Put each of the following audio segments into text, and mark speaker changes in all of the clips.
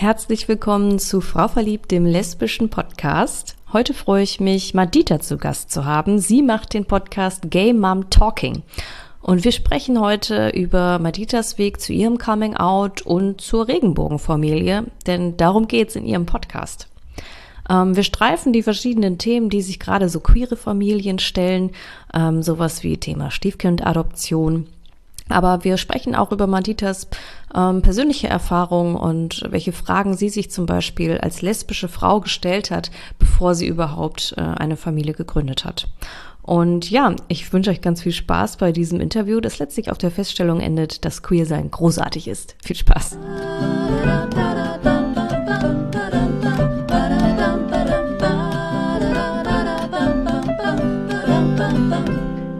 Speaker 1: Herzlich willkommen zu Frau Verliebt, dem lesbischen Podcast. Heute freue ich mich, Madita zu Gast zu haben. Sie macht den Podcast Gay Mom Talking. Und wir sprechen heute über Maditas Weg zu ihrem Coming Out und zur Regenbogenfamilie, denn darum geht's in ihrem Podcast. Ähm, wir streifen die verschiedenen Themen, die sich gerade so queere Familien stellen, ähm, sowas wie Thema Stiefkindadoption. Aber wir sprechen auch über Maditas ähm, persönliche Erfahrungen und welche Fragen sie sich zum Beispiel als lesbische Frau gestellt hat, bevor sie überhaupt äh, eine Familie gegründet hat. Und ja, ich wünsche euch ganz viel Spaß bei diesem Interview, das letztlich auf der Feststellung endet, dass Queersein großartig ist. Viel Spaß!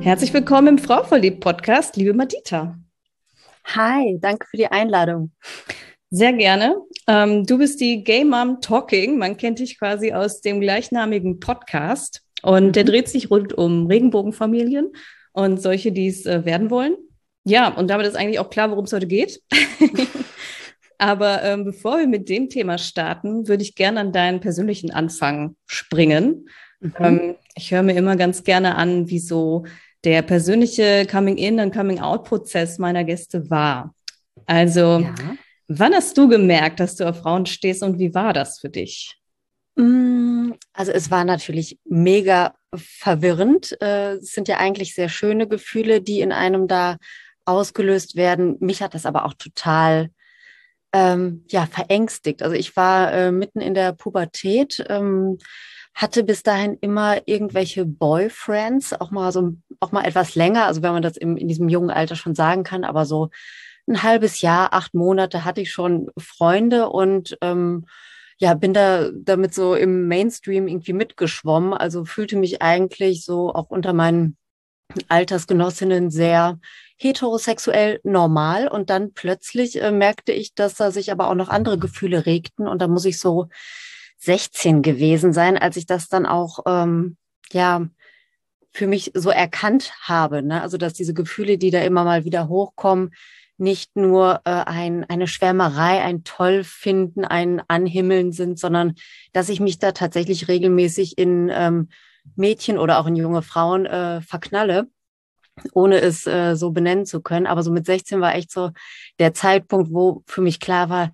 Speaker 1: Herzlich willkommen im Frau verliebt Podcast, liebe Madita.
Speaker 2: Hi, danke für die Einladung.
Speaker 1: Sehr gerne. Ähm, du bist die Gay Mom Talking. Man kennt dich quasi aus dem gleichnamigen Podcast. Und mhm. der dreht sich rund um Regenbogenfamilien und solche, die es äh, werden wollen. Ja, und damit ist eigentlich auch klar, worum es heute geht. Aber ähm, bevor wir mit dem Thema starten, würde ich gerne an deinen persönlichen Anfang springen. Mhm. Ähm, ich höre mir immer ganz gerne an, wie so der persönliche Coming-in- und Coming-out-Prozess meiner Gäste war. Also, ja. wann hast du gemerkt, dass du auf Frauen stehst und wie war das für dich?
Speaker 2: Mm, also es war natürlich mega verwirrend. Äh, es sind ja eigentlich sehr schöne Gefühle, die in einem da ausgelöst werden. Mich hat das aber auch total ähm, ja verängstigt. Also ich war äh, mitten in der Pubertät, ähm, hatte bis dahin immer irgendwelche Boyfriends, auch mal so auch mal etwas länger. Also wenn man das im, in diesem jungen Alter schon sagen kann, aber so ein halbes Jahr, acht Monate hatte ich schon Freunde und ähm, ja, bin da damit so im Mainstream irgendwie mitgeschwommen. Also fühlte mich eigentlich so auch unter meinen Altersgenossinnen sehr heterosexuell normal. Und dann plötzlich äh, merkte ich, dass da sich aber auch noch andere Gefühle regten. Und da muss ich so 16 gewesen sein, als ich das dann auch, ähm, ja, für mich so erkannt habe. Ne? Also, dass diese Gefühle, die da immer mal wieder hochkommen, nicht nur äh, ein, eine Schwärmerei, ein Tollfinden, ein Anhimmeln sind, sondern dass ich mich da tatsächlich regelmäßig in ähm, Mädchen oder auch in junge Frauen äh, verknalle, ohne es äh, so benennen zu können. Aber so mit 16 war echt so der Zeitpunkt, wo für mich klar war,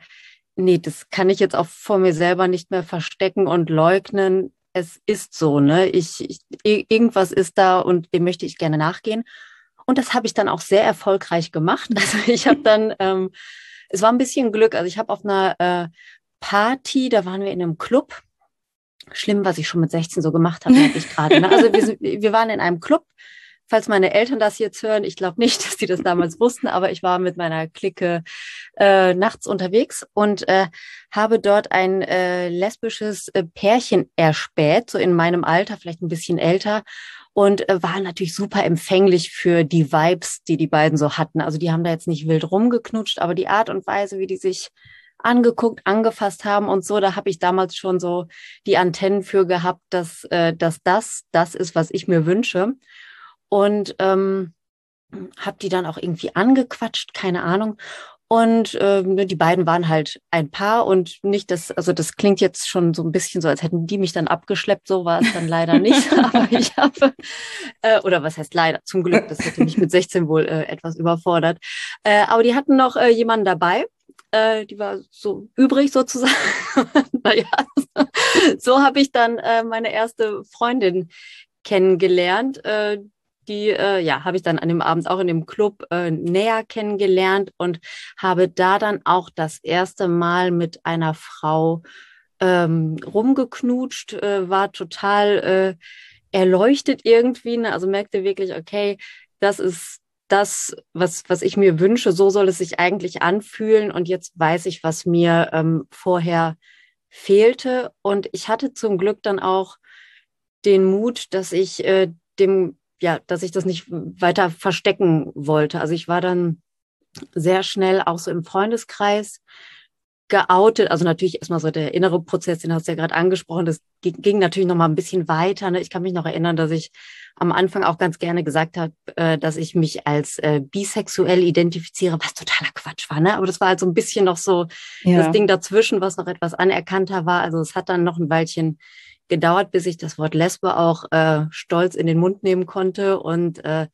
Speaker 2: nee, das kann ich jetzt auch vor mir selber nicht mehr verstecken und leugnen. Es ist so, ne? Ich, ich irgendwas ist da und dem möchte ich gerne nachgehen. Und das habe ich dann auch sehr erfolgreich gemacht. Also ich habe dann, ähm, es war ein bisschen Glück. Also ich habe auf einer äh, Party, da waren wir in einem Club. Schlimm, was ich schon mit 16 so gemacht habe, merke ich gerade. Ne? Also wir, wir waren in einem Club. Falls meine Eltern das jetzt hören, ich glaube nicht, dass die das damals wussten, aber ich war mit meiner Clique äh, nachts unterwegs und äh, habe dort ein äh, lesbisches äh, Pärchen erspäht, so in meinem Alter, vielleicht ein bisschen älter und äh, war natürlich super empfänglich für die Vibes, die die beiden so hatten. Also die haben da jetzt nicht wild rumgeknutscht, aber die Art und Weise, wie die sich angeguckt, angefasst haben und so, da habe ich damals schon so die Antennen für gehabt, dass, äh, dass das das ist, was ich mir wünsche. Und ähm, habe die dann auch irgendwie angequatscht, keine Ahnung. Und ne, die beiden waren halt ein Paar und nicht das, also das klingt jetzt schon so ein bisschen so, als hätten die mich dann abgeschleppt, so war es dann leider nicht. Aber ich habe, äh, oder was heißt leider, zum Glück, das hätte mich mit 16 wohl äh, etwas überfordert. Äh, aber die hatten noch äh, jemanden dabei, äh, die war so übrig sozusagen. naja, so habe ich dann äh, meine erste Freundin kennengelernt, äh, die äh, ja habe ich dann an dem Abend auch in dem Club äh, näher kennengelernt und habe da dann auch das erste Mal mit einer Frau ähm, rumgeknutscht, äh, war total äh, erleuchtet irgendwie, ne? also merkte wirklich, okay, das ist das, was, was ich mir wünsche, so soll es sich eigentlich anfühlen und jetzt weiß ich, was mir ähm, vorher fehlte und ich hatte zum Glück dann auch den Mut, dass ich äh, dem ja, dass ich das nicht weiter verstecken wollte. Also ich war dann sehr schnell auch so im Freundeskreis geoutet. Also natürlich erstmal so der innere Prozess, den hast du ja gerade angesprochen. Das ging, natürlich noch mal ein bisschen weiter. Ne? Ich kann mich noch erinnern, dass ich am Anfang auch ganz gerne gesagt habe, äh, dass ich mich als äh, bisexuell identifiziere, was totaler Quatsch war. Ne? Aber das war halt so ein bisschen noch so ja. das Ding dazwischen, was noch etwas anerkannter war. Also es hat dann noch ein Weilchen gedauert, bis ich das Wort Lesbe auch äh, stolz in den Mund nehmen konnte. Und äh,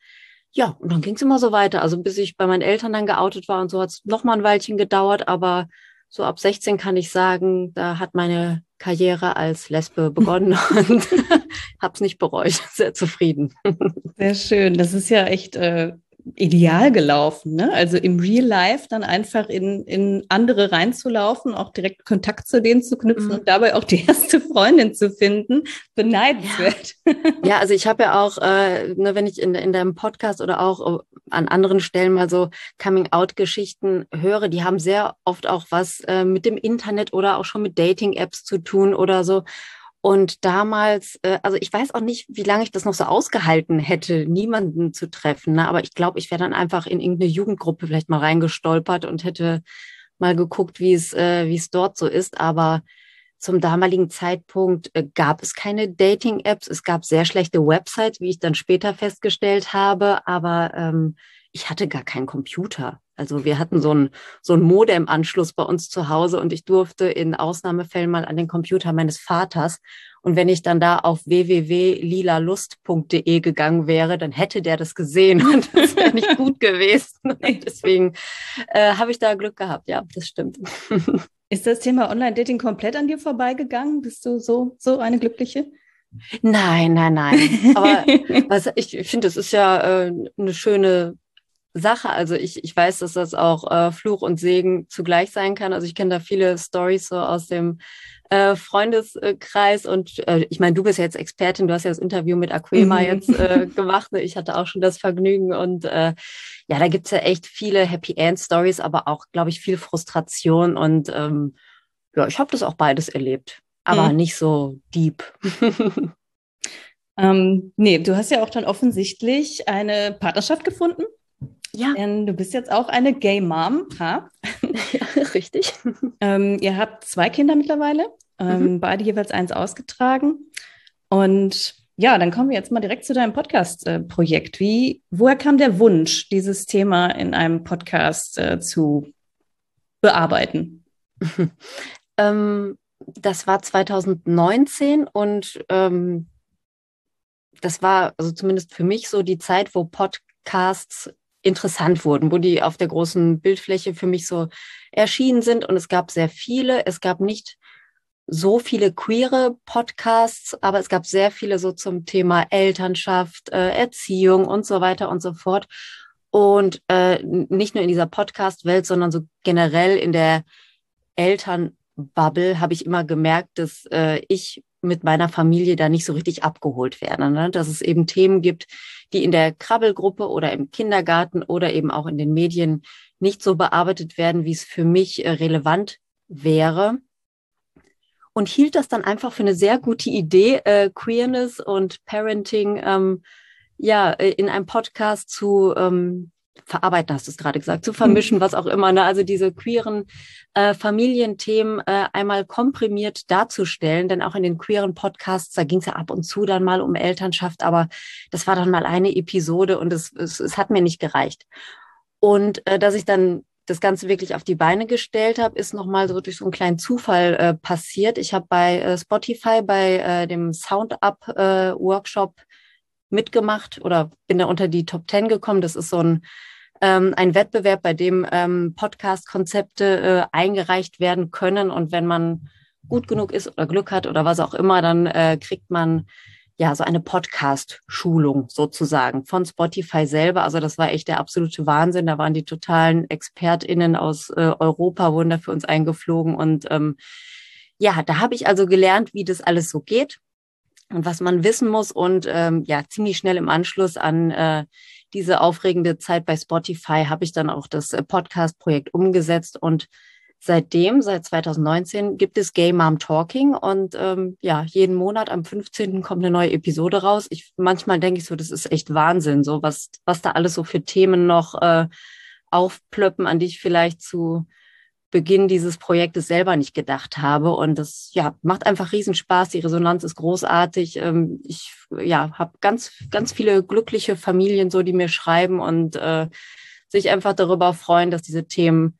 Speaker 2: ja, und dann ging es immer so weiter. Also bis ich bei meinen Eltern dann geoutet war und so hat es noch mal ein Weilchen gedauert, aber so ab 16 kann ich sagen, da hat meine Karriere als Lesbe begonnen und habe es nicht bereut. Sehr zufrieden.
Speaker 1: Sehr schön. Das ist ja echt äh, ideal gelaufen. Ne? Also im Real Life dann einfach in, in andere reinzulaufen, auch direkt Kontakt zu denen zu knüpfen mhm. und dabei auch die erste Freundin zu finden, beneidenswert.
Speaker 2: Ja, ja also ich habe ja auch, äh, ne, wenn ich in, in deinem Podcast oder auch an anderen Stellen mal so Coming-out-Geschichten höre, die haben sehr oft auch was äh, mit dem Internet oder auch schon mit Dating-Apps zu tun oder so. Und damals, äh, also ich weiß auch nicht, wie lange ich das noch so ausgehalten hätte, niemanden zu treffen. Ne? Aber ich glaube, ich wäre dann einfach in irgendeine Jugendgruppe vielleicht mal reingestolpert und hätte mal geguckt, wie es, äh, wie es dort so ist. Aber zum damaligen Zeitpunkt äh, gab es keine Dating-Apps. Es gab sehr schlechte Websites, wie ich dann später festgestellt habe. Aber ähm, ich hatte gar keinen Computer. Also wir hatten so ein so Modem-Anschluss bei uns zu Hause und ich durfte in Ausnahmefällen mal an den Computer meines Vaters. Und wenn ich dann da auf www.lilalust.de gegangen wäre, dann hätte der das gesehen und das wäre nicht gut gewesen. Und deswegen äh, habe ich da Glück gehabt. Ja, das stimmt.
Speaker 1: Ist das Thema Online-Dating komplett an dir vorbeigegangen? Bist du so, so eine Glückliche?
Speaker 2: Nein, nein, nein. Aber was, ich finde, es ist ja äh, eine schöne Sache. Also ich, ich weiß, dass das auch äh, Fluch und Segen zugleich sein kann. Also ich kenne da viele Stories so aus dem äh, Freundeskreis und äh, ich meine, du bist ja jetzt Expertin, du hast ja das Interview mit Aquema mhm. jetzt äh, gemacht. Ne? Ich hatte auch schon das Vergnügen und äh, ja, da gibt's ja echt viele Happy End Stories, aber auch, glaube ich, viel Frustration und ähm, ja, ich habe das auch beides erlebt, aber mhm. nicht so deep.
Speaker 1: ähm, nee, du hast ja auch dann offensichtlich eine Partnerschaft gefunden. Ja. Denn du bist jetzt auch eine Gay Mom. Ha?
Speaker 2: Ja, richtig.
Speaker 1: Ähm, ihr habt zwei Kinder mittlerweile, ähm, mhm. beide jeweils eins ausgetragen. Und ja, dann kommen wir jetzt mal direkt zu deinem Podcast-Projekt. Wie, woher kam der Wunsch, dieses Thema in einem Podcast äh, zu bearbeiten?
Speaker 2: Ähm, das war 2019 und ähm, das war also zumindest für mich so die Zeit, wo Podcasts interessant wurden, wo die auf der großen Bildfläche für mich so erschienen sind. Und es gab sehr viele. Es gab nicht so viele queere Podcasts, aber es gab sehr viele so zum Thema Elternschaft, äh, Erziehung und so weiter und so fort. Und äh, nicht nur in dieser Podcast-Welt, sondern so generell in der Elternbubble habe ich immer gemerkt, dass äh, ich mit meiner Familie da nicht so richtig abgeholt werde. Ne? Dass es eben Themen gibt, die in der Krabbelgruppe oder im Kindergarten oder eben auch in den Medien nicht so bearbeitet werden, wie es für mich äh, relevant wäre. Und hielt das dann einfach für eine sehr gute Idee, äh, Queerness und Parenting ähm, ja äh, in einem Podcast zu ähm, verarbeiten, hast du es gerade gesagt, zu vermischen, mhm. was auch immer. Ne? Also diese queeren äh, Familienthemen äh, einmal komprimiert darzustellen, denn auch in den queeren Podcasts, da ging es ja ab und zu dann mal um Elternschaft, aber das war dann mal eine Episode und es, es, es hat mir nicht gereicht. Und äh, dass ich dann das Ganze wirklich auf die Beine gestellt habe, ist nochmal so durch so einen kleinen Zufall äh, passiert. Ich habe bei äh, Spotify bei äh, dem Sound Up äh, Workshop mitgemacht oder bin da unter die Top Ten gekommen. Das ist so ein ähm, ein Wettbewerb, bei dem ähm, Podcast-Konzepte äh, eingereicht werden können. Und wenn man gut genug ist oder Glück hat oder was auch immer, dann äh, kriegt man ja so eine Podcast-Schulung sozusagen von Spotify selber. Also das war echt der absolute Wahnsinn. Da waren die totalen ExpertInnen aus äh, Europa, wurden da für uns eingeflogen. Und ähm, ja, da habe ich also gelernt, wie das alles so geht und was man wissen muss. Und ähm, ja, ziemlich schnell im Anschluss an äh, diese aufregende Zeit bei Spotify habe ich dann auch das äh, Podcast-Projekt umgesetzt und seitdem, seit 2019, gibt es Gay Mom Talking und ähm, ja, jeden Monat am 15. kommt eine neue Episode raus. Ich manchmal denke ich so, das ist echt Wahnsinn, so was, was da alles so für Themen noch äh, aufplöppen, an die ich vielleicht zu Beginn dieses Projektes selber nicht gedacht habe. Und das ja, macht einfach Riesenspaß. Die Resonanz ist großartig. Ähm, ich ja, habe ganz, ganz viele glückliche Familien, so die mir schreiben und äh, sich einfach darüber freuen, dass diese Themen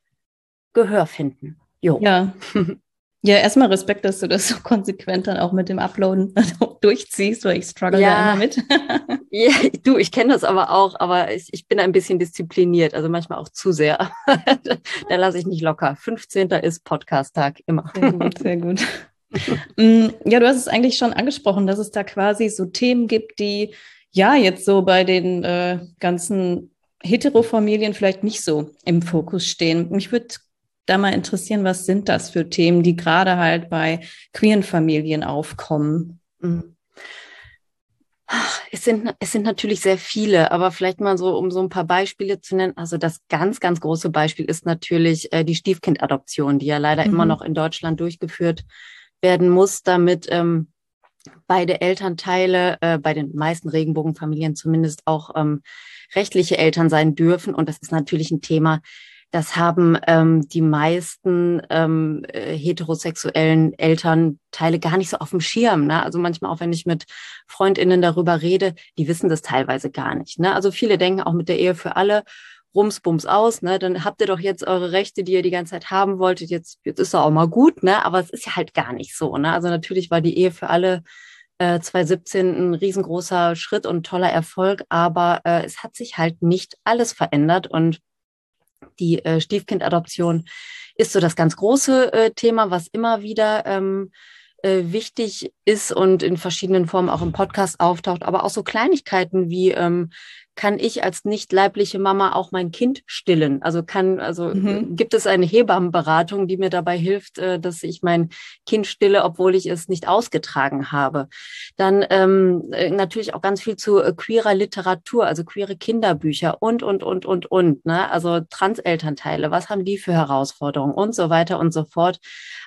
Speaker 2: Gehör finden.
Speaker 1: Jo. Ja. Ja, erstmal Respekt, dass du das so konsequent dann auch mit dem Uploaden durchziehst, weil ich struggle ja, da immer mit.
Speaker 2: ja, du, ich kenne das aber auch, aber ich, ich, bin ein bisschen diszipliniert, also manchmal auch zu sehr. da lasse ich nicht locker. 15. ist Podcast-Tag, immer.
Speaker 1: Sehr gut, sehr gut. Mm, ja, du hast es eigentlich schon angesprochen, dass es da quasi so Themen gibt, die ja jetzt so bei den äh, ganzen Heterofamilien vielleicht nicht so im Fokus stehen. Mich würde da mal interessieren, was sind das für Themen, die gerade halt bei queeren Familien aufkommen? Mhm.
Speaker 2: Es sind, es sind natürlich sehr viele, aber vielleicht mal so, um so ein paar Beispiele zu nennen. Also das ganz, ganz große Beispiel ist natürlich äh, die Stiefkindadoption, die ja leider mhm. immer noch in Deutschland durchgeführt werden muss, damit ähm, beide Elternteile, äh, bei den meisten Regenbogenfamilien zumindest auch ähm, rechtliche Eltern sein dürfen. Und das ist natürlich ein Thema, das haben ähm, die meisten ähm, äh, heterosexuellen Elternteile gar nicht so auf dem Schirm. Ne? Also manchmal auch, wenn ich mit Freundinnen darüber rede, die wissen das teilweise gar nicht. Ne? Also viele denken auch mit der Ehe für alle Rumsbums aus, ne? Dann habt ihr doch jetzt eure Rechte, die ihr die ganze Zeit haben wolltet. Jetzt, jetzt ist doch auch mal gut, ne? Aber es ist ja halt gar nicht so, ne? Also natürlich war die Ehe für alle äh, 2017 ein riesengroßer Schritt und toller Erfolg, aber äh, es hat sich halt nicht alles verändert und die äh, Stiefkindadoption ist so das ganz große äh, Thema, was immer wieder ähm, äh, wichtig ist und in verschiedenen Formen auch im Podcast auftaucht, aber auch so Kleinigkeiten wie ähm, kann ich als nicht leibliche Mama auch mein Kind stillen? Also kann, also mhm. gibt es eine Hebammenberatung, die mir dabei hilft, äh, dass ich mein Kind stille, obwohl ich es nicht ausgetragen habe? Dann ähm, äh, natürlich auch ganz viel zu äh, queerer Literatur, also queere Kinderbücher und, und, und, und, und. Ne? Also Transelternteile, was haben die für Herausforderungen und so weiter und so fort.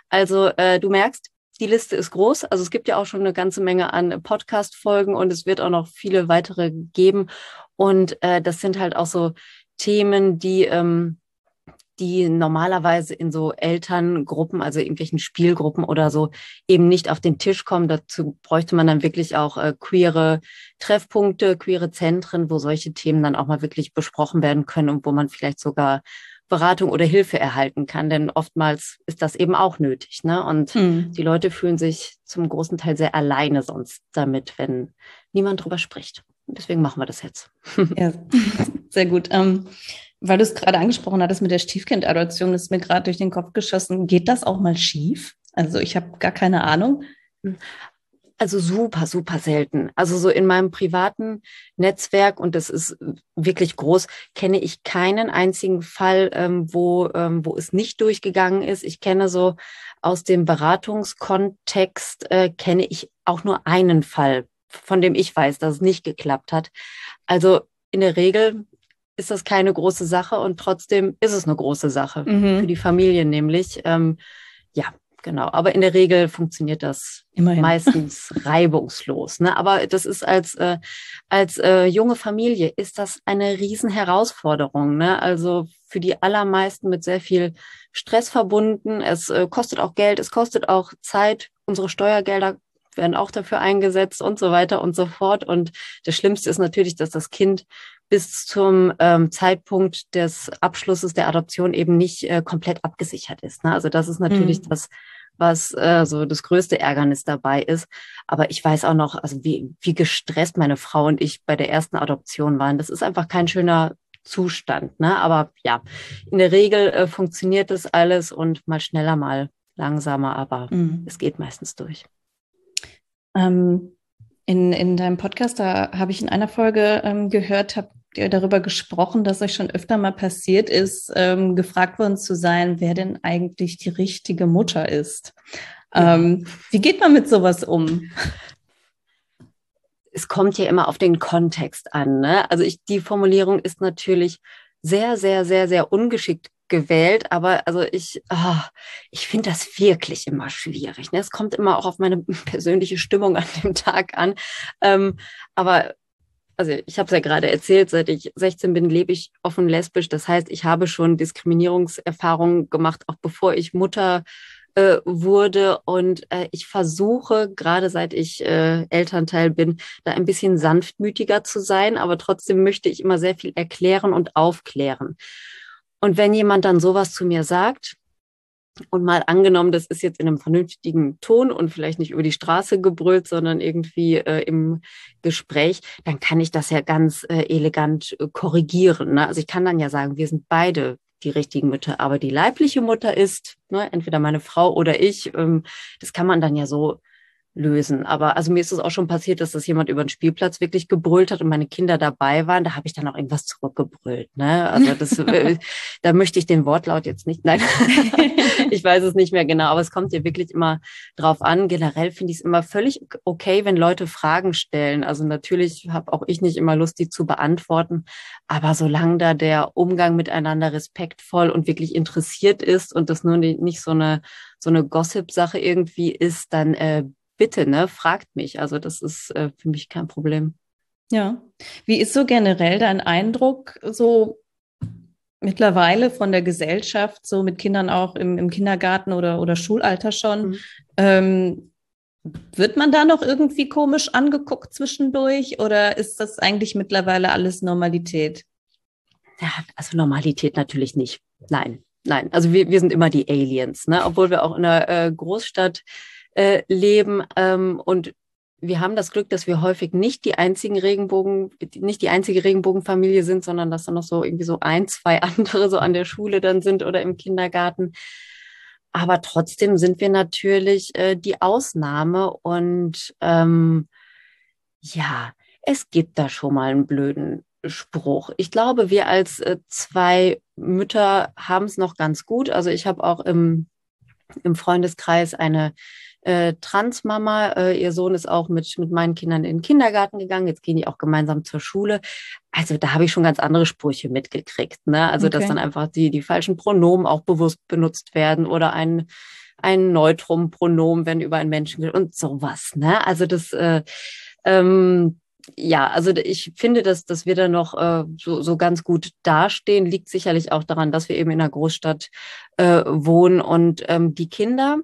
Speaker 2: Also äh, du merkst, die Liste ist groß. Also es gibt ja auch schon eine ganze Menge an Podcast-Folgen und es wird auch noch viele weitere geben. Und äh, das sind halt auch so Themen, die, ähm, die normalerweise in so Elterngruppen, also irgendwelchen Spielgruppen oder so, eben nicht auf den Tisch kommen. Dazu bräuchte man dann wirklich auch äh, queere Treffpunkte, queere Zentren, wo solche Themen dann auch mal wirklich besprochen werden können und wo man vielleicht sogar Beratung oder Hilfe erhalten kann, denn oftmals ist das eben auch nötig. Ne? Und hm. die Leute fühlen sich zum großen Teil sehr alleine sonst damit, wenn niemand drüber spricht. Deswegen machen wir das jetzt.
Speaker 1: Ja, sehr gut. Ähm, weil du es gerade angesprochen hattest mit der Stiefkindadoption, ist mir gerade durch den Kopf geschossen. Geht das auch mal schief? Also ich habe gar keine Ahnung.
Speaker 2: Also super, super selten. Also so in meinem privaten Netzwerk, und das ist wirklich groß, kenne ich keinen einzigen Fall, ähm, wo, ähm, wo es nicht durchgegangen ist. Ich kenne so aus dem Beratungskontext, äh, kenne ich auch nur einen Fall, von dem ich weiß, dass es nicht geklappt hat. Also in der Regel ist das keine große Sache und trotzdem ist es eine große Sache mhm. für die Familie nämlich. Ähm, ja, Genau, aber in der Regel funktioniert das Immerhin. meistens reibungslos. Ne? Aber das ist als, äh, als äh, junge Familie ist das eine Riesenherausforderung. Ne? Also für die allermeisten mit sehr viel Stress verbunden. Es äh, kostet auch Geld, es kostet auch Zeit. Unsere Steuergelder werden auch dafür eingesetzt und so weiter und so fort. Und das Schlimmste ist natürlich, dass das Kind bis zum ähm, Zeitpunkt des Abschlusses der Adoption eben nicht äh, komplett abgesichert ist. Ne? Also das ist natürlich mhm. das, was äh, so das größte Ärgernis dabei ist. Aber ich weiß auch noch, also wie, wie gestresst meine Frau und ich bei der ersten Adoption waren. Das ist einfach kein schöner Zustand. Ne? Aber ja, in der Regel äh, funktioniert das alles und mal schneller, mal langsamer, aber mhm. es geht meistens durch.
Speaker 1: Ähm, in, in deinem Podcast, da habe ich in einer Folge ähm, gehört, habt ihr darüber gesprochen, dass euch schon öfter mal passiert ist, ähm, gefragt worden zu sein, wer denn eigentlich die richtige Mutter ist. Ja. Ähm, wie geht man mit sowas um?
Speaker 2: Es kommt ja immer auf den Kontext an. Ne? Also ich, die Formulierung ist natürlich sehr, sehr, sehr, sehr ungeschickt gewählt, aber also ich, oh, ich finde das wirklich immer schwierig. Ne? Es kommt immer auch auf meine persönliche Stimmung an dem Tag an. Ähm, aber also ich habe es ja gerade erzählt, seit ich 16 bin, lebe ich offen lesbisch. Das heißt, ich habe schon Diskriminierungserfahrungen gemacht, auch bevor ich Mutter äh, wurde. Und äh, ich versuche, gerade seit ich äh, Elternteil bin, da ein bisschen sanftmütiger zu sein. Aber trotzdem möchte ich immer sehr viel erklären und aufklären. Und wenn jemand dann sowas zu mir sagt, und mal angenommen, das ist jetzt in einem vernünftigen Ton und vielleicht nicht über die Straße gebrüllt, sondern irgendwie äh, im Gespräch, dann kann ich das ja ganz äh, elegant äh, korrigieren. Ne? Also ich kann dann ja sagen, wir sind beide die richtigen Mütter, aber die leibliche Mutter ist ne, entweder meine Frau oder ich. Ähm, das kann man dann ja so lösen. Aber also mir ist es auch schon passiert, dass das jemand über den Spielplatz wirklich gebrüllt hat und meine Kinder dabei waren. Da habe ich dann auch irgendwas zurückgebrüllt. Ne? Also das, äh, da möchte ich den Wortlaut jetzt nicht. Nein, ich weiß es nicht mehr genau. Aber es kommt ja wirklich immer drauf an. Generell finde ich es immer völlig okay, wenn Leute Fragen stellen. Also natürlich habe auch ich nicht immer Lust, die zu beantworten. Aber solange da der Umgang miteinander respektvoll und wirklich interessiert ist und das nur nicht so eine so eine Gossip-Sache irgendwie ist, dann äh, bitte, ne, fragt mich. Also das ist äh, für mich kein Problem.
Speaker 1: Ja. Wie ist so generell dein Eindruck so mittlerweile von der Gesellschaft, so mit Kindern auch im, im Kindergarten oder, oder Schulalter schon? Mhm. Ähm, wird man da noch irgendwie komisch angeguckt zwischendurch oder ist das eigentlich mittlerweile alles Normalität?
Speaker 2: Ja, also Normalität natürlich nicht. Nein, nein. Also wir, wir sind immer die Aliens, ne? Obwohl wir auch in einer äh, Großstadt äh, leben. Ähm, und wir haben das Glück, dass wir häufig nicht die einzigen Regenbogen, nicht die einzige Regenbogenfamilie sind, sondern dass da noch so irgendwie so ein, zwei andere so an der Schule dann sind oder im Kindergarten. Aber trotzdem sind wir natürlich äh, die Ausnahme und ähm, ja, es gibt da schon mal einen blöden Spruch. Ich glaube, wir als äh, zwei Mütter haben es noch ganz gut. Also ich habe auch im, im Freundeskreis eine äh, Transmama. Äh, ihr Sohn ist auch mit, mit meinen Kindern in den Kindergarten gegangen. Jetzt gehen die auch gemeinsam zur Schule. Also da habe ich schon ganz andere Sprüche mitgekriegt. Ne? Also okay. dass dann einfach die, die falschen Pronomen auch bewusst benutzt werden oder ein ein Neutrum-Pronomen, wenn über einen Menschen und sowas. Ne? Also das äh, ähm, ja, also ich finde, dass, dass wir da noch äh, so, so ganz gut dastehen, liegt sicherlich auch daran, dass wir eben in einer Großstadt äh, wohnen und ähm, die Kinder,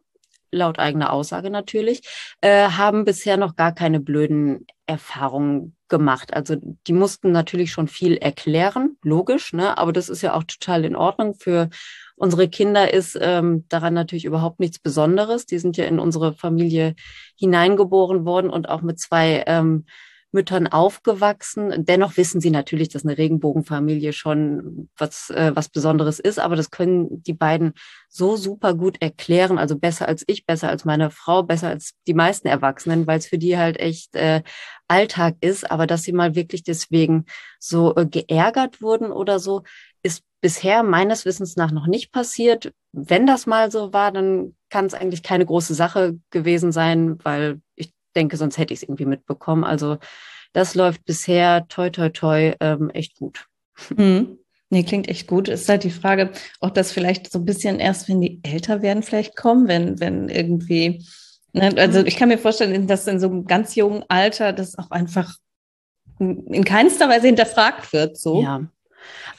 Speaker 2: laut eigener Aussage natürlich, äh, haben bisher noch gar keine blöden Erfahrungen gemacht. Also die mussten natürlich schon viel erklären, logisch, ne? aber das ist ja auch total in Ordnung. Für unsere Kinder ist ähm, daran natürlich überhaupt nichts Besonderes. Die sind ja in unsere Familie hineingeboren worden und auch mit zwei ähm, Müttern aufgewachsen. Dennoch wissen sie natürlich, dass eine Regenbogenfamilie schon was, äh, was Besonderes ist, aber das können die beiden so super gut erklären, also besser als ich, besser als meine Frau, besser als die meisten Erwachsenen, weil es für die halt echt äh, Alltag ist, aber dass sie mal wirklich deswegen so äh, geärgert wurden oder so, ist bisher meines Wissens nach noch nicht passiert. Wenn das mal so war, dann kann es eigentlich keine große Sache gewesen sein, weil ich denke, sonst hätte ich es irgendwie mitbekommen. Also das läuft bisher toi toi toi ähm, echt gut.
Speaker 1: Mhm. Nee, klingt echt gut. Ist halt die Frage, ob das vielleicht so ein bisschen erst, wenn die älter werden, vielleicht kommen, wenn, wenn irgendwie, ne? also ich kann mir vorstellen, dass in so einem ganz jungen Alter das auch einfach in keinster Weise hinterfragt wird, so.
Speaker 2: Ja.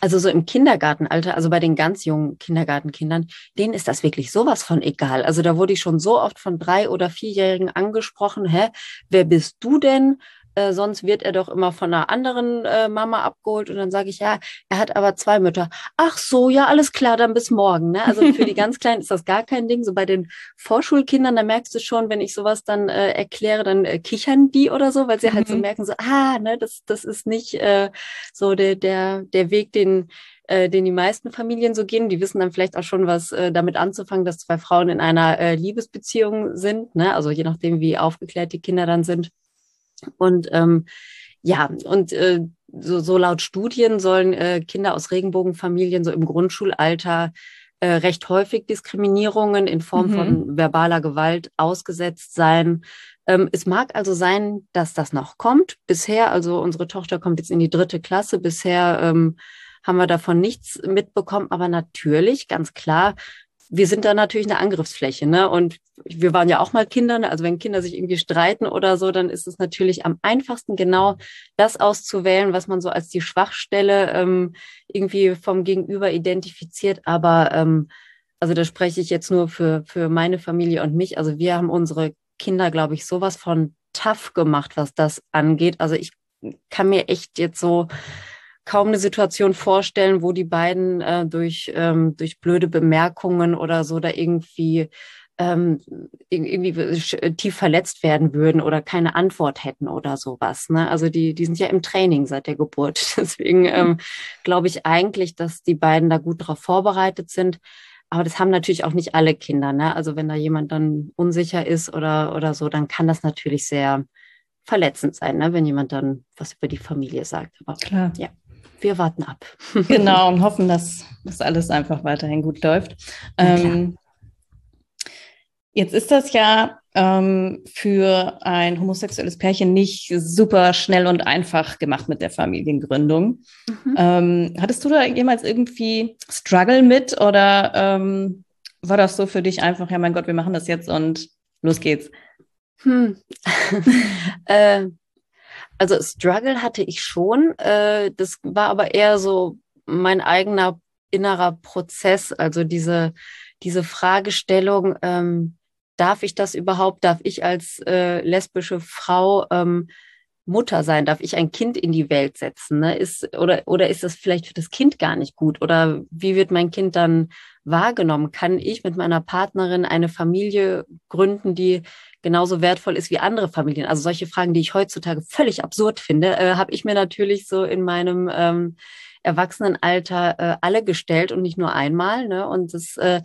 Speaker 2: Also so im Kindergartenalter, also bei den ganz jungen Kindergartenkindern, denen ist das wirklich sowas von egal. Also da wurde ich schon so oft von drei oder vierjährigen angesprochen, hä, wer bist du denn? Äh, sonst wird er doch immer von einer anderen äh, Mama abgeholt. Und dann sage ich, ja, er hat aber zwei Mütter. Ach so, ja, alles klar, dann bis morgen. Ne? Also für die ganz Kleinen ist das gar kein Ding. So bei den Vorschulkindern, da merkst du schon, wenn ich sowas dann äh, erkläre, dann äh, kichern die oder so, weil sie halt so mhm. merken, so, ah, ne, das, das ist nicht äh, so der, der, der Weg, den äh, den die meisten Familien so gehen. Die wissen dann vielleicht auch schon, was äh, damit anzufangen, dass zwei Frauen in einer äh, Liebesbeziehung sind. Ne? Also je nachdem, wie aufgeklärt die Kinder dann sind. Und ähm, ja, und äh, so, so laut Studien sollen äh, Kinder aus Regenbogenfamilien so im Grundschulalter äh, recht häufig Diskriminierungen in Form mhm. von verbaler Gewalt ausgesetzt sein. Ähm, es mag also sein, dass das noch kommt. Bisher, also unsere Tochter kommt jetzt in die dritte Klasse. Bisher ähm, haben wir davon nichts mitbekommen. Aber natürlich, ganz klar, wir sind da natürlich eine Angriffsfläche, ne? Und wir waren ja auch mal Kinder, ne? also wenn Kinder sich irgendwie streiten oder so, dann ist es natürlich am einfachsten, genau das auszuwählen, was man so als die Schwachstelle ähm, irgendwie vom Gegenüber identifiziert. Aber ähm, also da spreche ich jetzt nur für, für meine Familie und mich. Also wir haben unsere Kinder, glaube ich, sowas von tough gemacht, was das angeht. Also ich kann mir echt jetzt so kaum eine Situation vorstellen, wo die beiden äh, durch, ähm, durch blöde Bemerkungen oder so da irgendwie ähm, irgendwie äh, tief verletzt werden würden oder keine Antwort hätten oder sowas. Ne? Also die, die sind ja im Training seit der Geburt. Deswegen ähm, glaube ich eigentlich, dass die beiden da gut darauf vorbereitet sind. Aber das haben natürlich auch nicht alle Kinder. Ne? Also wenn da jemand dann unsicher ist oder, oder so, dann kann das natürlich sehr verletzend sein, ne? wenn jemand dann was über die Familie sagt.
Speaker 1: Aber Klar.
Speaker 2: ja, wir warten ab.
Speaker 1: Genau und hoffen, dass das alles einfach weiterhin gut läuft. Ähm, Jetzt ist das ja ähm, für ein homosexuelles Pärchen nicht super schnell und einfach gemacht mit der Familiengründung. Mhm. Ähm, hattest du da jemals irgendwie Struggle mit oder ähm, war das so für dich einfach, ja mein Gott, wir machen das jetzt und los geht's? Hm.
Speaker 2: äh, also Struggle hatte ich schon. Äh, das war aber eher so mein eigener innerer Prozess, also diese, diese Fragestellung, ähm, darf ich das überhaupt? Darf ich als äh, lesbische Frau ähm, Mutter sein? Darf ich ein Kind in die Welt setzen? Ne? Ist, oder, oder ist das vielleicht für das Kind gar nicht gut? Oder wie wird mein Kind dann wahrgenommen? Kann ich mit meiner Partnerin eine Familie gründen, die genauso wertvoll ist wie andere Familien? Also solche Fragen, die ich heutzutage völlig absurd finde, äh, habe ich mir natürlich so in meinem ähm, Erwachsenenalter äh, alle gestellt und nicht nur einmal. Ne? Und das äh,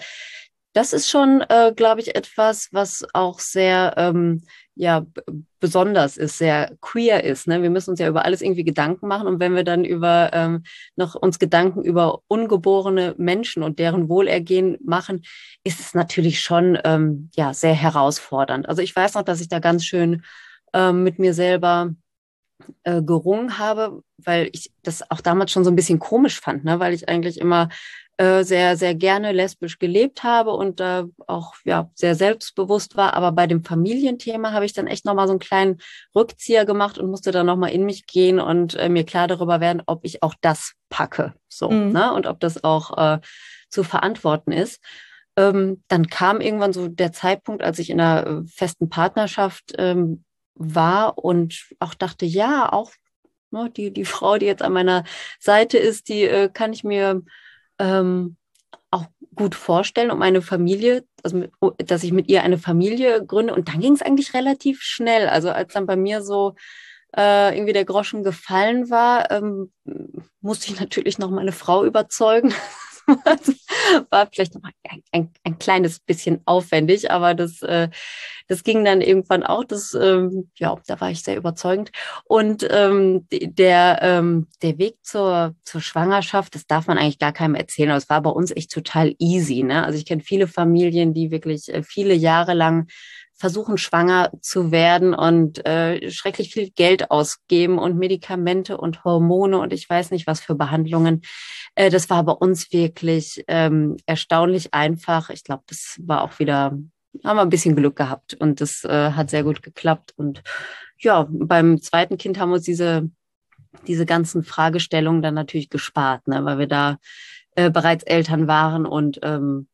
Speaker 2: das ist schon, äh, glaube ich, etwas, was auch sehr ähm, ja besonders ist, sehr queer ist. Ne? Wir müssen uns ja über alles irgendwie Gedanken machen und wenn wir dann über ähm, noch uns Gedanken über ungeborene Menschen und deren Wohlergehen machen, ist es natürlich schon ähm, ja sehr herausfordernd. Also ich weiß noch, dass ich da ganz schön ähm, mit mir selber äh, gerungen habe, weil ich das auch damals schon so ein bisschen komisch fand, ne? weil ich eigentlich immer äh, sehr, sehr gerne lesbisch gelebt habe und äh, auch ja sehr selbstbewusst war. Aber bei dem Familienthema habe ich dann echt nochmal so einen kleinen Rückzieher gemacht und musste dann nochmal in mich gehen und äh, mir klar darüber werden, ob ich auch das packe. So, mhm. ne? Und ob das auch äh, zu verantworten ist. Ähm, dann kam irgendwann so der Zeitpunkt, als ich in einer äh, festen Partnerschaft ähm, war und auch dachte, ja, auch ne, die, die Frau, die jetzt an meiner Seite ist, die äh, kann ich mir ähm, auch gut vorstellen, um eine Familie, also oh, dass ich mit ihr eine Familie gründe. Und dann ging es eigentlich relativ schnell. Also als dann bei mir so äh, irgendwie der Groschen gefallen war, ähm, musste ich natürlich noch meine Frau überzeugen. war vielleicht noch ein, ein, ein, kleines bisschen aufwendig, aber das, äh, das ging dann irgendwann auch. Das, ähm, ja, da war ich sehr überzeugend. Und ähm, der, ähm, der Weg zur, zur Schwangerschaft, das darf man eigentlich gar keinem erzählen, aber es war bei uns echt total easy. Ne? Also ich kenne viele Familien, die wirklich äh, viele Jahre lang versuchen, schwanger zu werden und äh, schrecklich viel Geld ausgeben und Medikamente und Hormone und ich weiß nicht was für Behandlungen. Äh, das war bei uns wirklich ähm, erstaunlich einfach. Ich glaube, das war auch wieder, haben wir ein bisschen Glück gehabt und das äh, hat sehr gut geklappt. Und ja, beim zweiten Kind haben wir uns diese, diese ganzen Fragestellungen dann natürlich gespart, ne, weil wir da äh, bereits Eltern waren und ähm,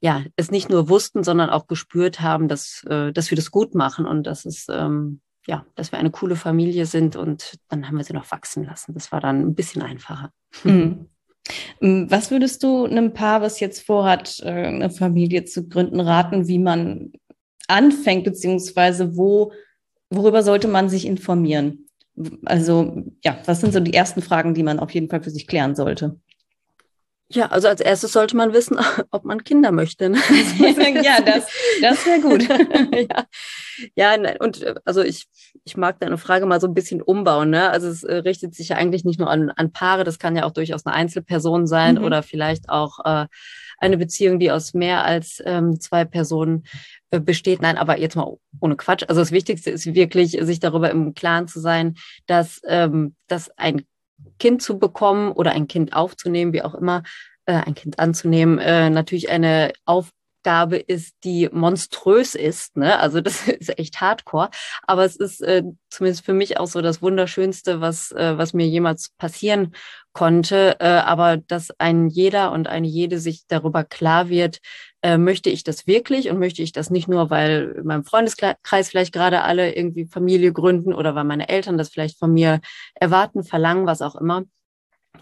Speaker 2: ja, es nicht nur wussten, sondern auch gespürt haben, dass, äh, dass wir das gut machen und dass es, ähm, ja, dass wir eine coole Familie sind und dann haben wir sie noch wachsen lassen. Das war dann ein bisschen einfacher. Mhm.
Speaker 1: Was würdest du einem Paar, was jetzt vorhat, äh, eine Familie zu gründen, raten, wie man anfängt, beziehungsweise wo, worüber sollte man sich informieren? Also, ja, was sind so die ersten Fragen, die man auf jeden Fall für sich klären sollte?
Speaker 2: Ja, also als erstes sollte man wissen, ob man Kinder möchte. Ne?
Speaker 1: ja, das, das wäre gut.
Speaker 2: ja, ja, ne, und äh, also ich, ich mag deine Frage mal so ein bisschen umbauen. Ne? Also es äh, richtet sich ja eigentlich nicht nur an, an Paare, das kann ja auch durchaus eine Einzelperson sein mhm. oder vielleicht auch äh, eine Beziehung, die aus mehr als ähm, zwei Personen äh, besteht. Nein, aber jetzt mal ohne Quatsch. Also das Wichtigste ist wirklich, sich darüber im Klaren zu sein, dass, ähm, dass ein Kind zu bekommen oder ein Kind aufzunehmen, wie auch immer, äh, ein Kind anzunehmen, äh, natürlich eine Aufgabe ist, die monströs ist. Ne? Also das ist echt hardcore. Aber es ist äh, zumindest für mich auch so das Wunderschönste, was, äh, was mir jemals passieren konnte. Äh, aber dass ein jeder und eine jede sich darüber klar wird, äh, möchte ich das wirklich und möchte ich das nicht nur, weil in meinem Freundeskreis vielleicht gerade alle irgendwie Familie gründen oder weil meine Eltern das vielleicht von mir erwarten, verlangen, was auch immer.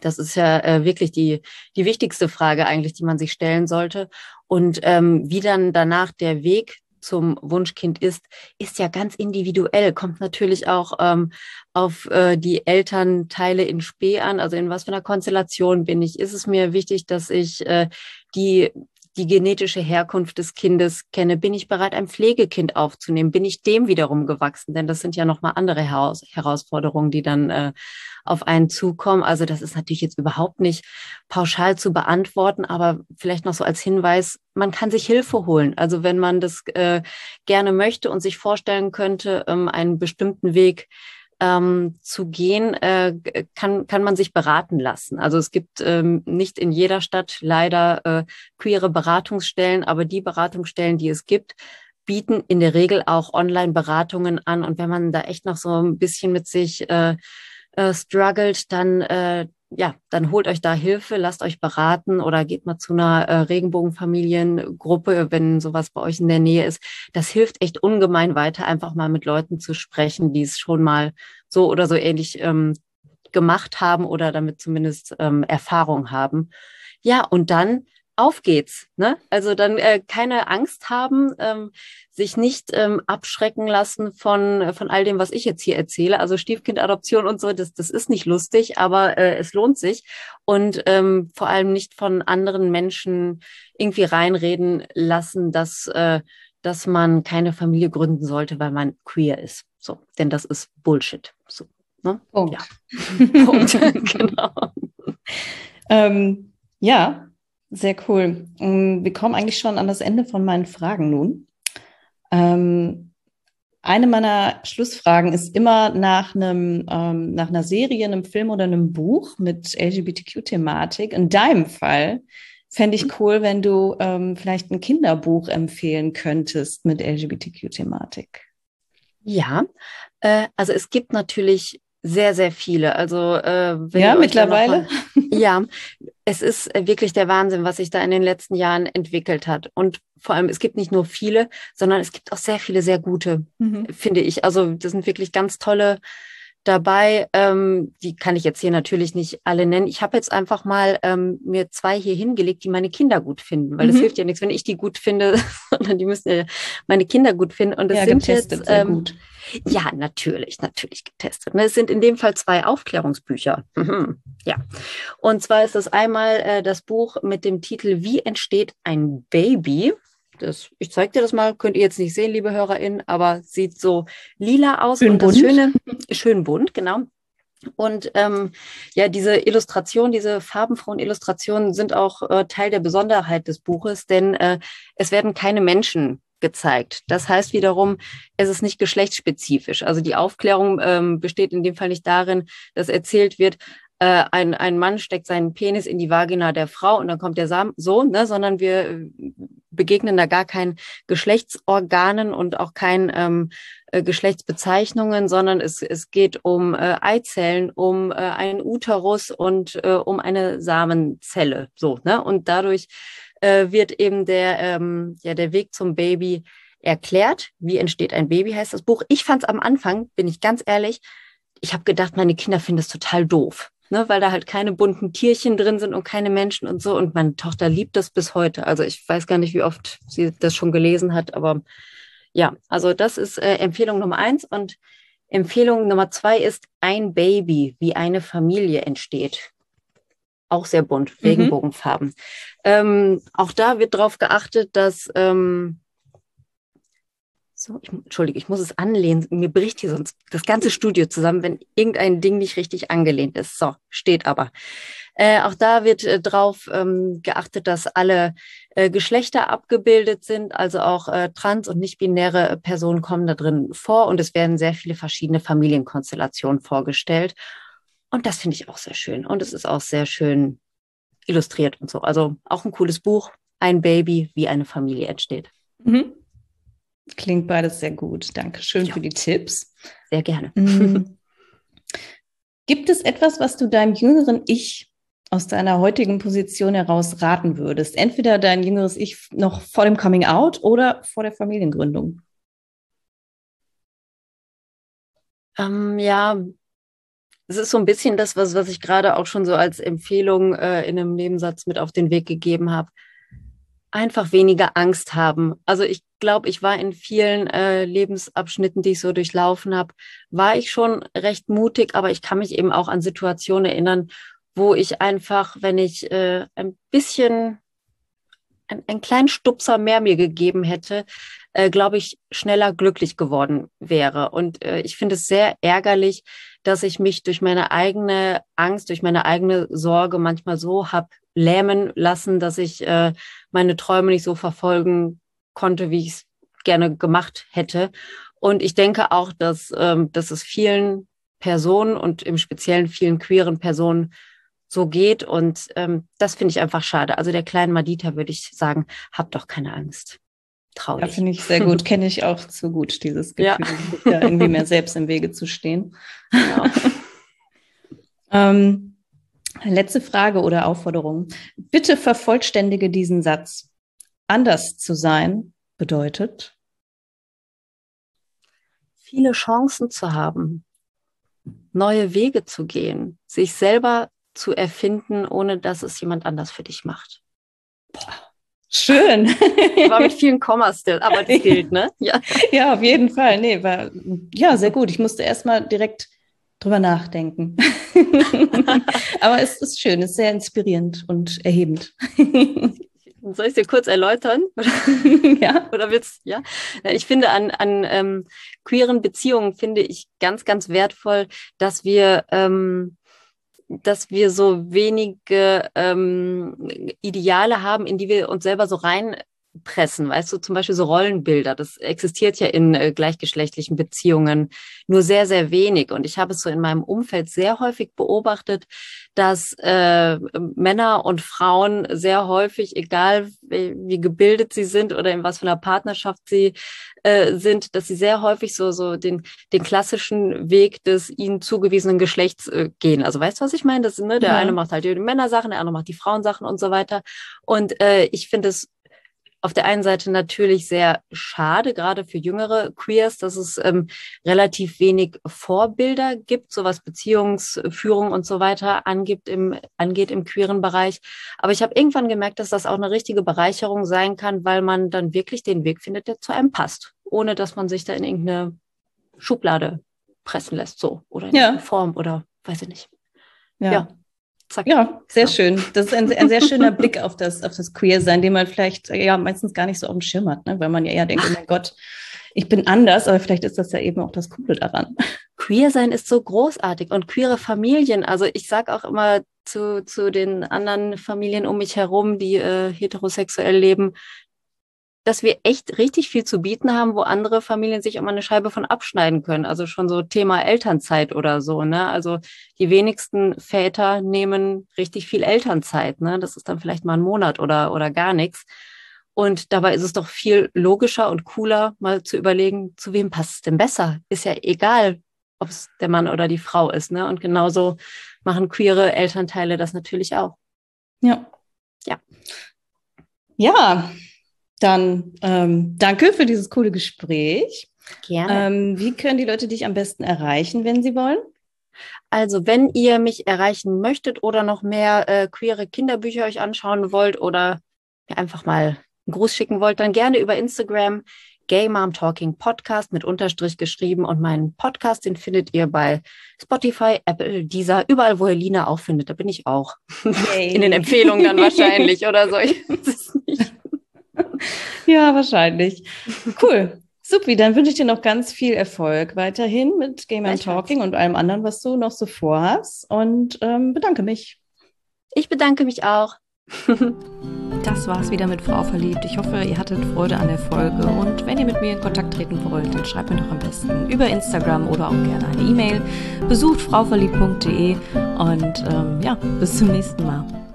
Speaker 2: Das ist ja äh, wirklich die, die wichtigste Frage eigentlich, die man sich stellen sollte. Und ähm, wie dann danach der Weg zum Wunschkind ist, ist ja ganz individuell, kommt natürlich auch ähm, auf äh, die Elternteile in Spee an, also in was für einer Konstellation bin ich. Ist es mir wichtig, dass ich äh, die die genetische Herkunft des Kindes kenne. Bin ich bereit, ein Pflegekind aufzunehmen? Bin ich dem wiederum gewachsen? Denn das sind ja nochmal andere Heraus Herausforderungen, die dann äh, auf einen zukommen. Also das ist natürlich jetzt überhaupt nicht pauschal zu beantworten, aber vielleicht noch so als Hinweis, man kann sich Hilfe holen. Also wenn man das äh, gerne möchte und sich vorstellen könnte, ähm, einen bestimmten Weg ähm, zu gehen, äh, kann, kann man sich beraten lassen. Also es gibt ähm, nicht in jeder Stadt leider äh, queere Beratungsstellen, aber die Beratungsstellen, die es gibt, bieten in der Regel auch Online-Beratungen an. Und wenn man da echt noch so ein bisschen mit sich äh, äh, struggelt, dann äh, ja, dann holt euch da Hilfe, lasst euch beraten oder geht mal zu einer äh, Regenbogenfamiliengruppe, wenn sowas bei euch in der Nähe ist. Das hilft echt ungemein weiter, einfach mal mit Leuten zu sprechen, die es schon mal so oder so ähnlich ähm, gemacht haben oder damit zumindest ähm, Erfahrung haben. Ja, und dann auf geht's. Ne? Also dann äh, keine Angst haben, ähm, sich nicht ähm, abschrecken lassen von, äh, von all dem, was ich jetzt hier erzähle. Also Stiefkindadoption und so, das, das ist nicht lustig, aber äh, es lohnt sich. Und ähm, vor allem nicht von anderen Menschen irgendwie reinreden lassen, dass, äh, dass man keine Familie gründen sollte, weil man queer ist. So, denn das ist Bullshit. So,
Speaker 1: ne? Punkt. Ja. Punkt. genau. Ähm, ja, sehr cool. Ähm, wir kommen eigentlich schon an das Ende von meinen Fragen nun. Ähm, eine meiner Schlussfragen ist immer nach einem, ähm, nach einer Serie, einem Film oder einem Buch mit LGBTQ-Thematik. In deinem Fall fände ich mhm. cool, wenn du ähm, vielleicht ein Kinderbuch empfehlen könntest mit LGBTQ-Thematik.
Speaker 2: Ja, äh, also es gibt natürlich sehr, sehr viele. Also
Speaker 1: äh, ja, mittlerweile.
Speaker 2: Mal, ja, es ist äh, wirklich der Wahnsinn, was sich da in den letzten Jahren entwickelt hat. Und vor allem, es gibt nicht nur viele, sondern es gibt auch sehr viele sehr gute, mhm. finde ich. Also das sind wirklich ganz tolle dabei. Ähm, die kann ich jetzt hier natürlich nicht alle nennen. Ich habe jetzt einfach mal ähm, mir zwei hier hingelegt, die meine Kinder gut finden, weil es mhm. hilft ja nichts, wenn ich die gut finde, sondern die müssen ja meine Kinder gut finden. Und das ja, sind jetzt ähm, gut. Ja, natürlich, natürlich getestet. Ne? Es sind in dem Fall zwei Aufklärungsbücher. Mhm. Ja. Und zwar ist das einmal äh, das Buch mit dem Titel Wie entsteht ein Baby das, ich zeige dir das mal, könnt ihr jetzt nicht sehen, liebe HörerInnen, aber sieht so lila aus.
Speaker 1: Schön und bunt.
Speaker 2: Schöne, schön bunt, genau. Und ähm, ja, diese Illustrationen, diese farbenfrohen Illustrationen sind auch äh, Teil der Besonderheit des Buches, denn äh, es werden keine Menschen gezeigt. Das heißt wiederum, es ist nicht geschlechtsspezifisch. Also die Aufklärung ähm, besteht in dem Fall nicht darin, dass erzählt wird, äh, ein, ein Mann steckt seinen Penis in die Vagina der Frau und dann kommt der Sam Sohn, ne, sondern wir begegnen da gar keinen Geschlechtsorganen und auch kein ähm, äh, Geschlechtsbezeichnungen, sondern es, es geht um äh, Eizellen, um äh, einen Uterus und äh, um eine Samenzelle. So, ne? Und dadurch äh, wird eben der, ähm, ja, der Weg zum Baby erklärt. Wie entsteht ein Baby, heißt das Buch. Ich fand es am Anfang, bin ich ganz ehrlich, ich habe gedacht, meine Kinder finden es total doof ne, weil da halt keine bunten Tierchen drin sind und keine Menschen und so. Und meine Tochter liebt das bis heute. Also ich weiß gar nicht, wie oft sie das schon gelesen hat, aber ja, also das ist äh, Empfehlung Nummer eins. Und Empfehlung Nummer zwei ist ein Baby, wie eine Familie entsteht. Auch sehr bunt, mhm. Regenbogenfarben. Mhm. Ähm, auch da wird darauf geachtet, dass ähm, so, ich, Entschuldige, ich muss es anlehnen. Mir bricht hier sonst das ganze Studio zusammen, wenn irgendein Ding nicht richtig angelehnt ist. So, steht aber. Äh, auch da wird äh, drauf ähm, geachtet, dass alle äh, Geschlechter abgebildet sind, also auch äh, trans- und nicht-binäre Personen kommen da drin vor und es werden sehr viele verschiedene Familienkonstellationen vorgestellt. Und das finde ich auch sehr schön. Und es ist auch sehr schön illustriert und so. Also auch ein cooles Buch, ein Baby wie eine Familie entsteht.
Speaker 1: Mhm. Klingt beides sehr gut. Dankeschön ja. für die Tipps.
Speaker 2: Sehr gerne.
Speaker 1: Mhm. Gibt es etwas, was du deinem jüngeren Ich aus deiner heutigen Position heraus raten würdest? Entweder dein jüngeres Ich noch vor dem Coming Out oder vor der Familiengründung?
Speaker 2: Ähm, ja, es ist so ein bisschen das, was, was ich gerade auch schon so als Empfehlung äh, in einem Nebensatz mit auf den Weg gegeben habe. Einfach weniger Angst haben. Also ich glaube, ich war in vielen äh, Lebensabschnitten, die ich so durchlaufen habe, war ich schon recht mutig, aber ich kann mich eben auch an Situationen erinnern, wo ich einfach, wenn ich äh, ein bisschen ein, einen kleinen Stupser mehr mir gegeben hätte, äh, glaube ich, schneller glücklich geworden wäre. Und äh, ich finde es sehr ärgerlich, dass ich mich durch meine eigene Angst, durch meine eigene Sorge manchmal so hab lähmen lassen, dass ich äh, meine Träume nicht so verfolgen konnte, wie ich es gerne gemacht hätte. Und ich denke auch, dass, ähm, dass es vielen Personen und im Speziellen vielen queeren Personen so geht. Und ähm, das finde ich einfach schade. Also der kleinen Madita würde ich sagen, hab doch keine Angst. Traurig.
Speaker 1: Ja, finde ich sehr gut. Kenne ich auch zu gut, dieses Gefühl, ja. ja irgendwie mehr selbst im Wege zu stehen. Genau. ähm, letzte Frage oder Aufforderung. Bitte vervollständige diesen Satz. Anders zu sein bedeutet?
Speaker 2: Viele Chancen zu haben, neue Wege zu gehen, sich selber zu erfinden, ohne dass es jemand anders für dich macht.
Speaker 1: Boah. Schön.
Speaker 2: War mit vielen Kommas, aber das gilt, ne?
Speaker 1: Ja. ja, auf jeden Fall. Nee, war ja sehr gut. Ich musste erstmal direkt drüber nachdenken. aber es ist schön, es ist sehr inspirierend und erhebend.
Speaker 2: Soll ich es dir kurz erläutern? ja. Oder willst ja? Ich finde an, an ähm, queeren Beziehungen finde ich ganz, ganz wertvoll, dass wir ähm, dass wir so wenige ähm, Ideale haben, in die wir uns selber so rein pressen, weißt du, zum Beispiel so Rollenbilder, das existiert ja in äh, gleichgeschlechtlichen Beziehungen nur sehr, sehr wenig. Und ich habe es so in meinem Umfeld sehr häufig beobachtet, dass äh, Männer und Frauen sehr häufig, egal wie, wie gebildet sie sind oder in was für einer Partnerschaft sie äh, sind, dass sie sehr häufig so, so den, den klassischen Weg des ihnen zugewiesenen Geschlechts äh, gehen. Also weißt du, was ich meine? Das, ne, der ja. eine macht halt die Männersachen, der andere macht die Frauensachen und so weiter. Und äh, ich finde es auf der einen Seite natürlich sehr schade, gerade für jüngere Queers, dass es ähm, relativ wenig Vorbilder gibt, so was Beziehungsführung und so weiter angibt im, angeht im queeren Bereich. Aber ich habe irgendwann gemerkt, dass das auch eine richtige Bereicherung sein kann, weil man dann wirklich den Weg findet, der zu einem passt, ohne dass man sich da in irgendeine Schublade pressen lässt, so oder in ja. Form oder weiß ich nicht.
Speaker 1: Ja. ja. Zack. Ja, sehr schön. Das ist ein, ein sehr schöner Blick auf das, auf das Queer-Sein, den man vielleicht ja meistens gar nicht so auf dem Schirm hat, ne? weil man ja eher denkt, oh mein Gott, ich bin anders, aber vielleicht ist das ja eben auch das Coole daran.
Speaker 2: Queer-Sein ist so großartig und queere Familien, also ich sage auch immer zu, zu den anderen Familien um mich herum, die äh, heterosexuell leben, dass wir echt richtig viel zu bieten haben, wo andere Familien sich immer eine Scheibe von abschneiden können. Also schon so Thema Elternzeit oder so. Ne? Also die wenigsten Väter nehmen richtig viel Elternzeit. Ne? Das ist dann vielleicht mal ein Monat oder, oder gar nichts. Und dabei ist es doch viel logischer und cooler, mal zu überlegen, zu wem passt es denn besser? Ist ja egal, ob es der Mann oder die Frau ist. Ne? Und genauso machen queere Elternteile das natürlich auch.
Speaker 1: Ja. Ja. Ja, dann ähm, danke für dieses coole Gespräch.
Speaker 2: Gerne.
Speaker 1: Ähm, wie können die Leute dich am besten erreichen, wenn sie wollen?
Speaker 2: Also, wenn ihr mich erreichen möchtet oder noch mehr äh, queere Kinderbücher euch anschauen wollt oder mir einfach mal einen Gruß schicken wollt, dann gerne über Instagram Gay Mom Talking Podcast mit Unterstrich geschrieben und meinen Podcast, den findet ihr bei Spotify, Apple, Deezer, überall, wo ihr Lina auch findet. Da bin ich auch. Yay. In den Empfehlungen dann wahrscheinlich oder so. Ich weiß es nicht.
Speaker 1: ja, wahrscheinlich. Cool. Supi, dann wünsche ich dir noch ganz viel Erfolg weiterhin mit Game and Talking und allem anderen, was du noch so vorhast. Und ähm, bedanke mich.
Speaker 2: Ich bedanke mich auch.
Speaker 1: das war's wieder mit Frau Verliebt. Ich hoffe, ihr hattet Freude an der Folge. Und wenn ihr mit mir in Kontakt treten wollt, dann schreibt mir doch am besten über Instagram oder auch gerne eine E-Mail. Besucht frauverliebt.de und ähm, ja, bis zum nächsten Mal.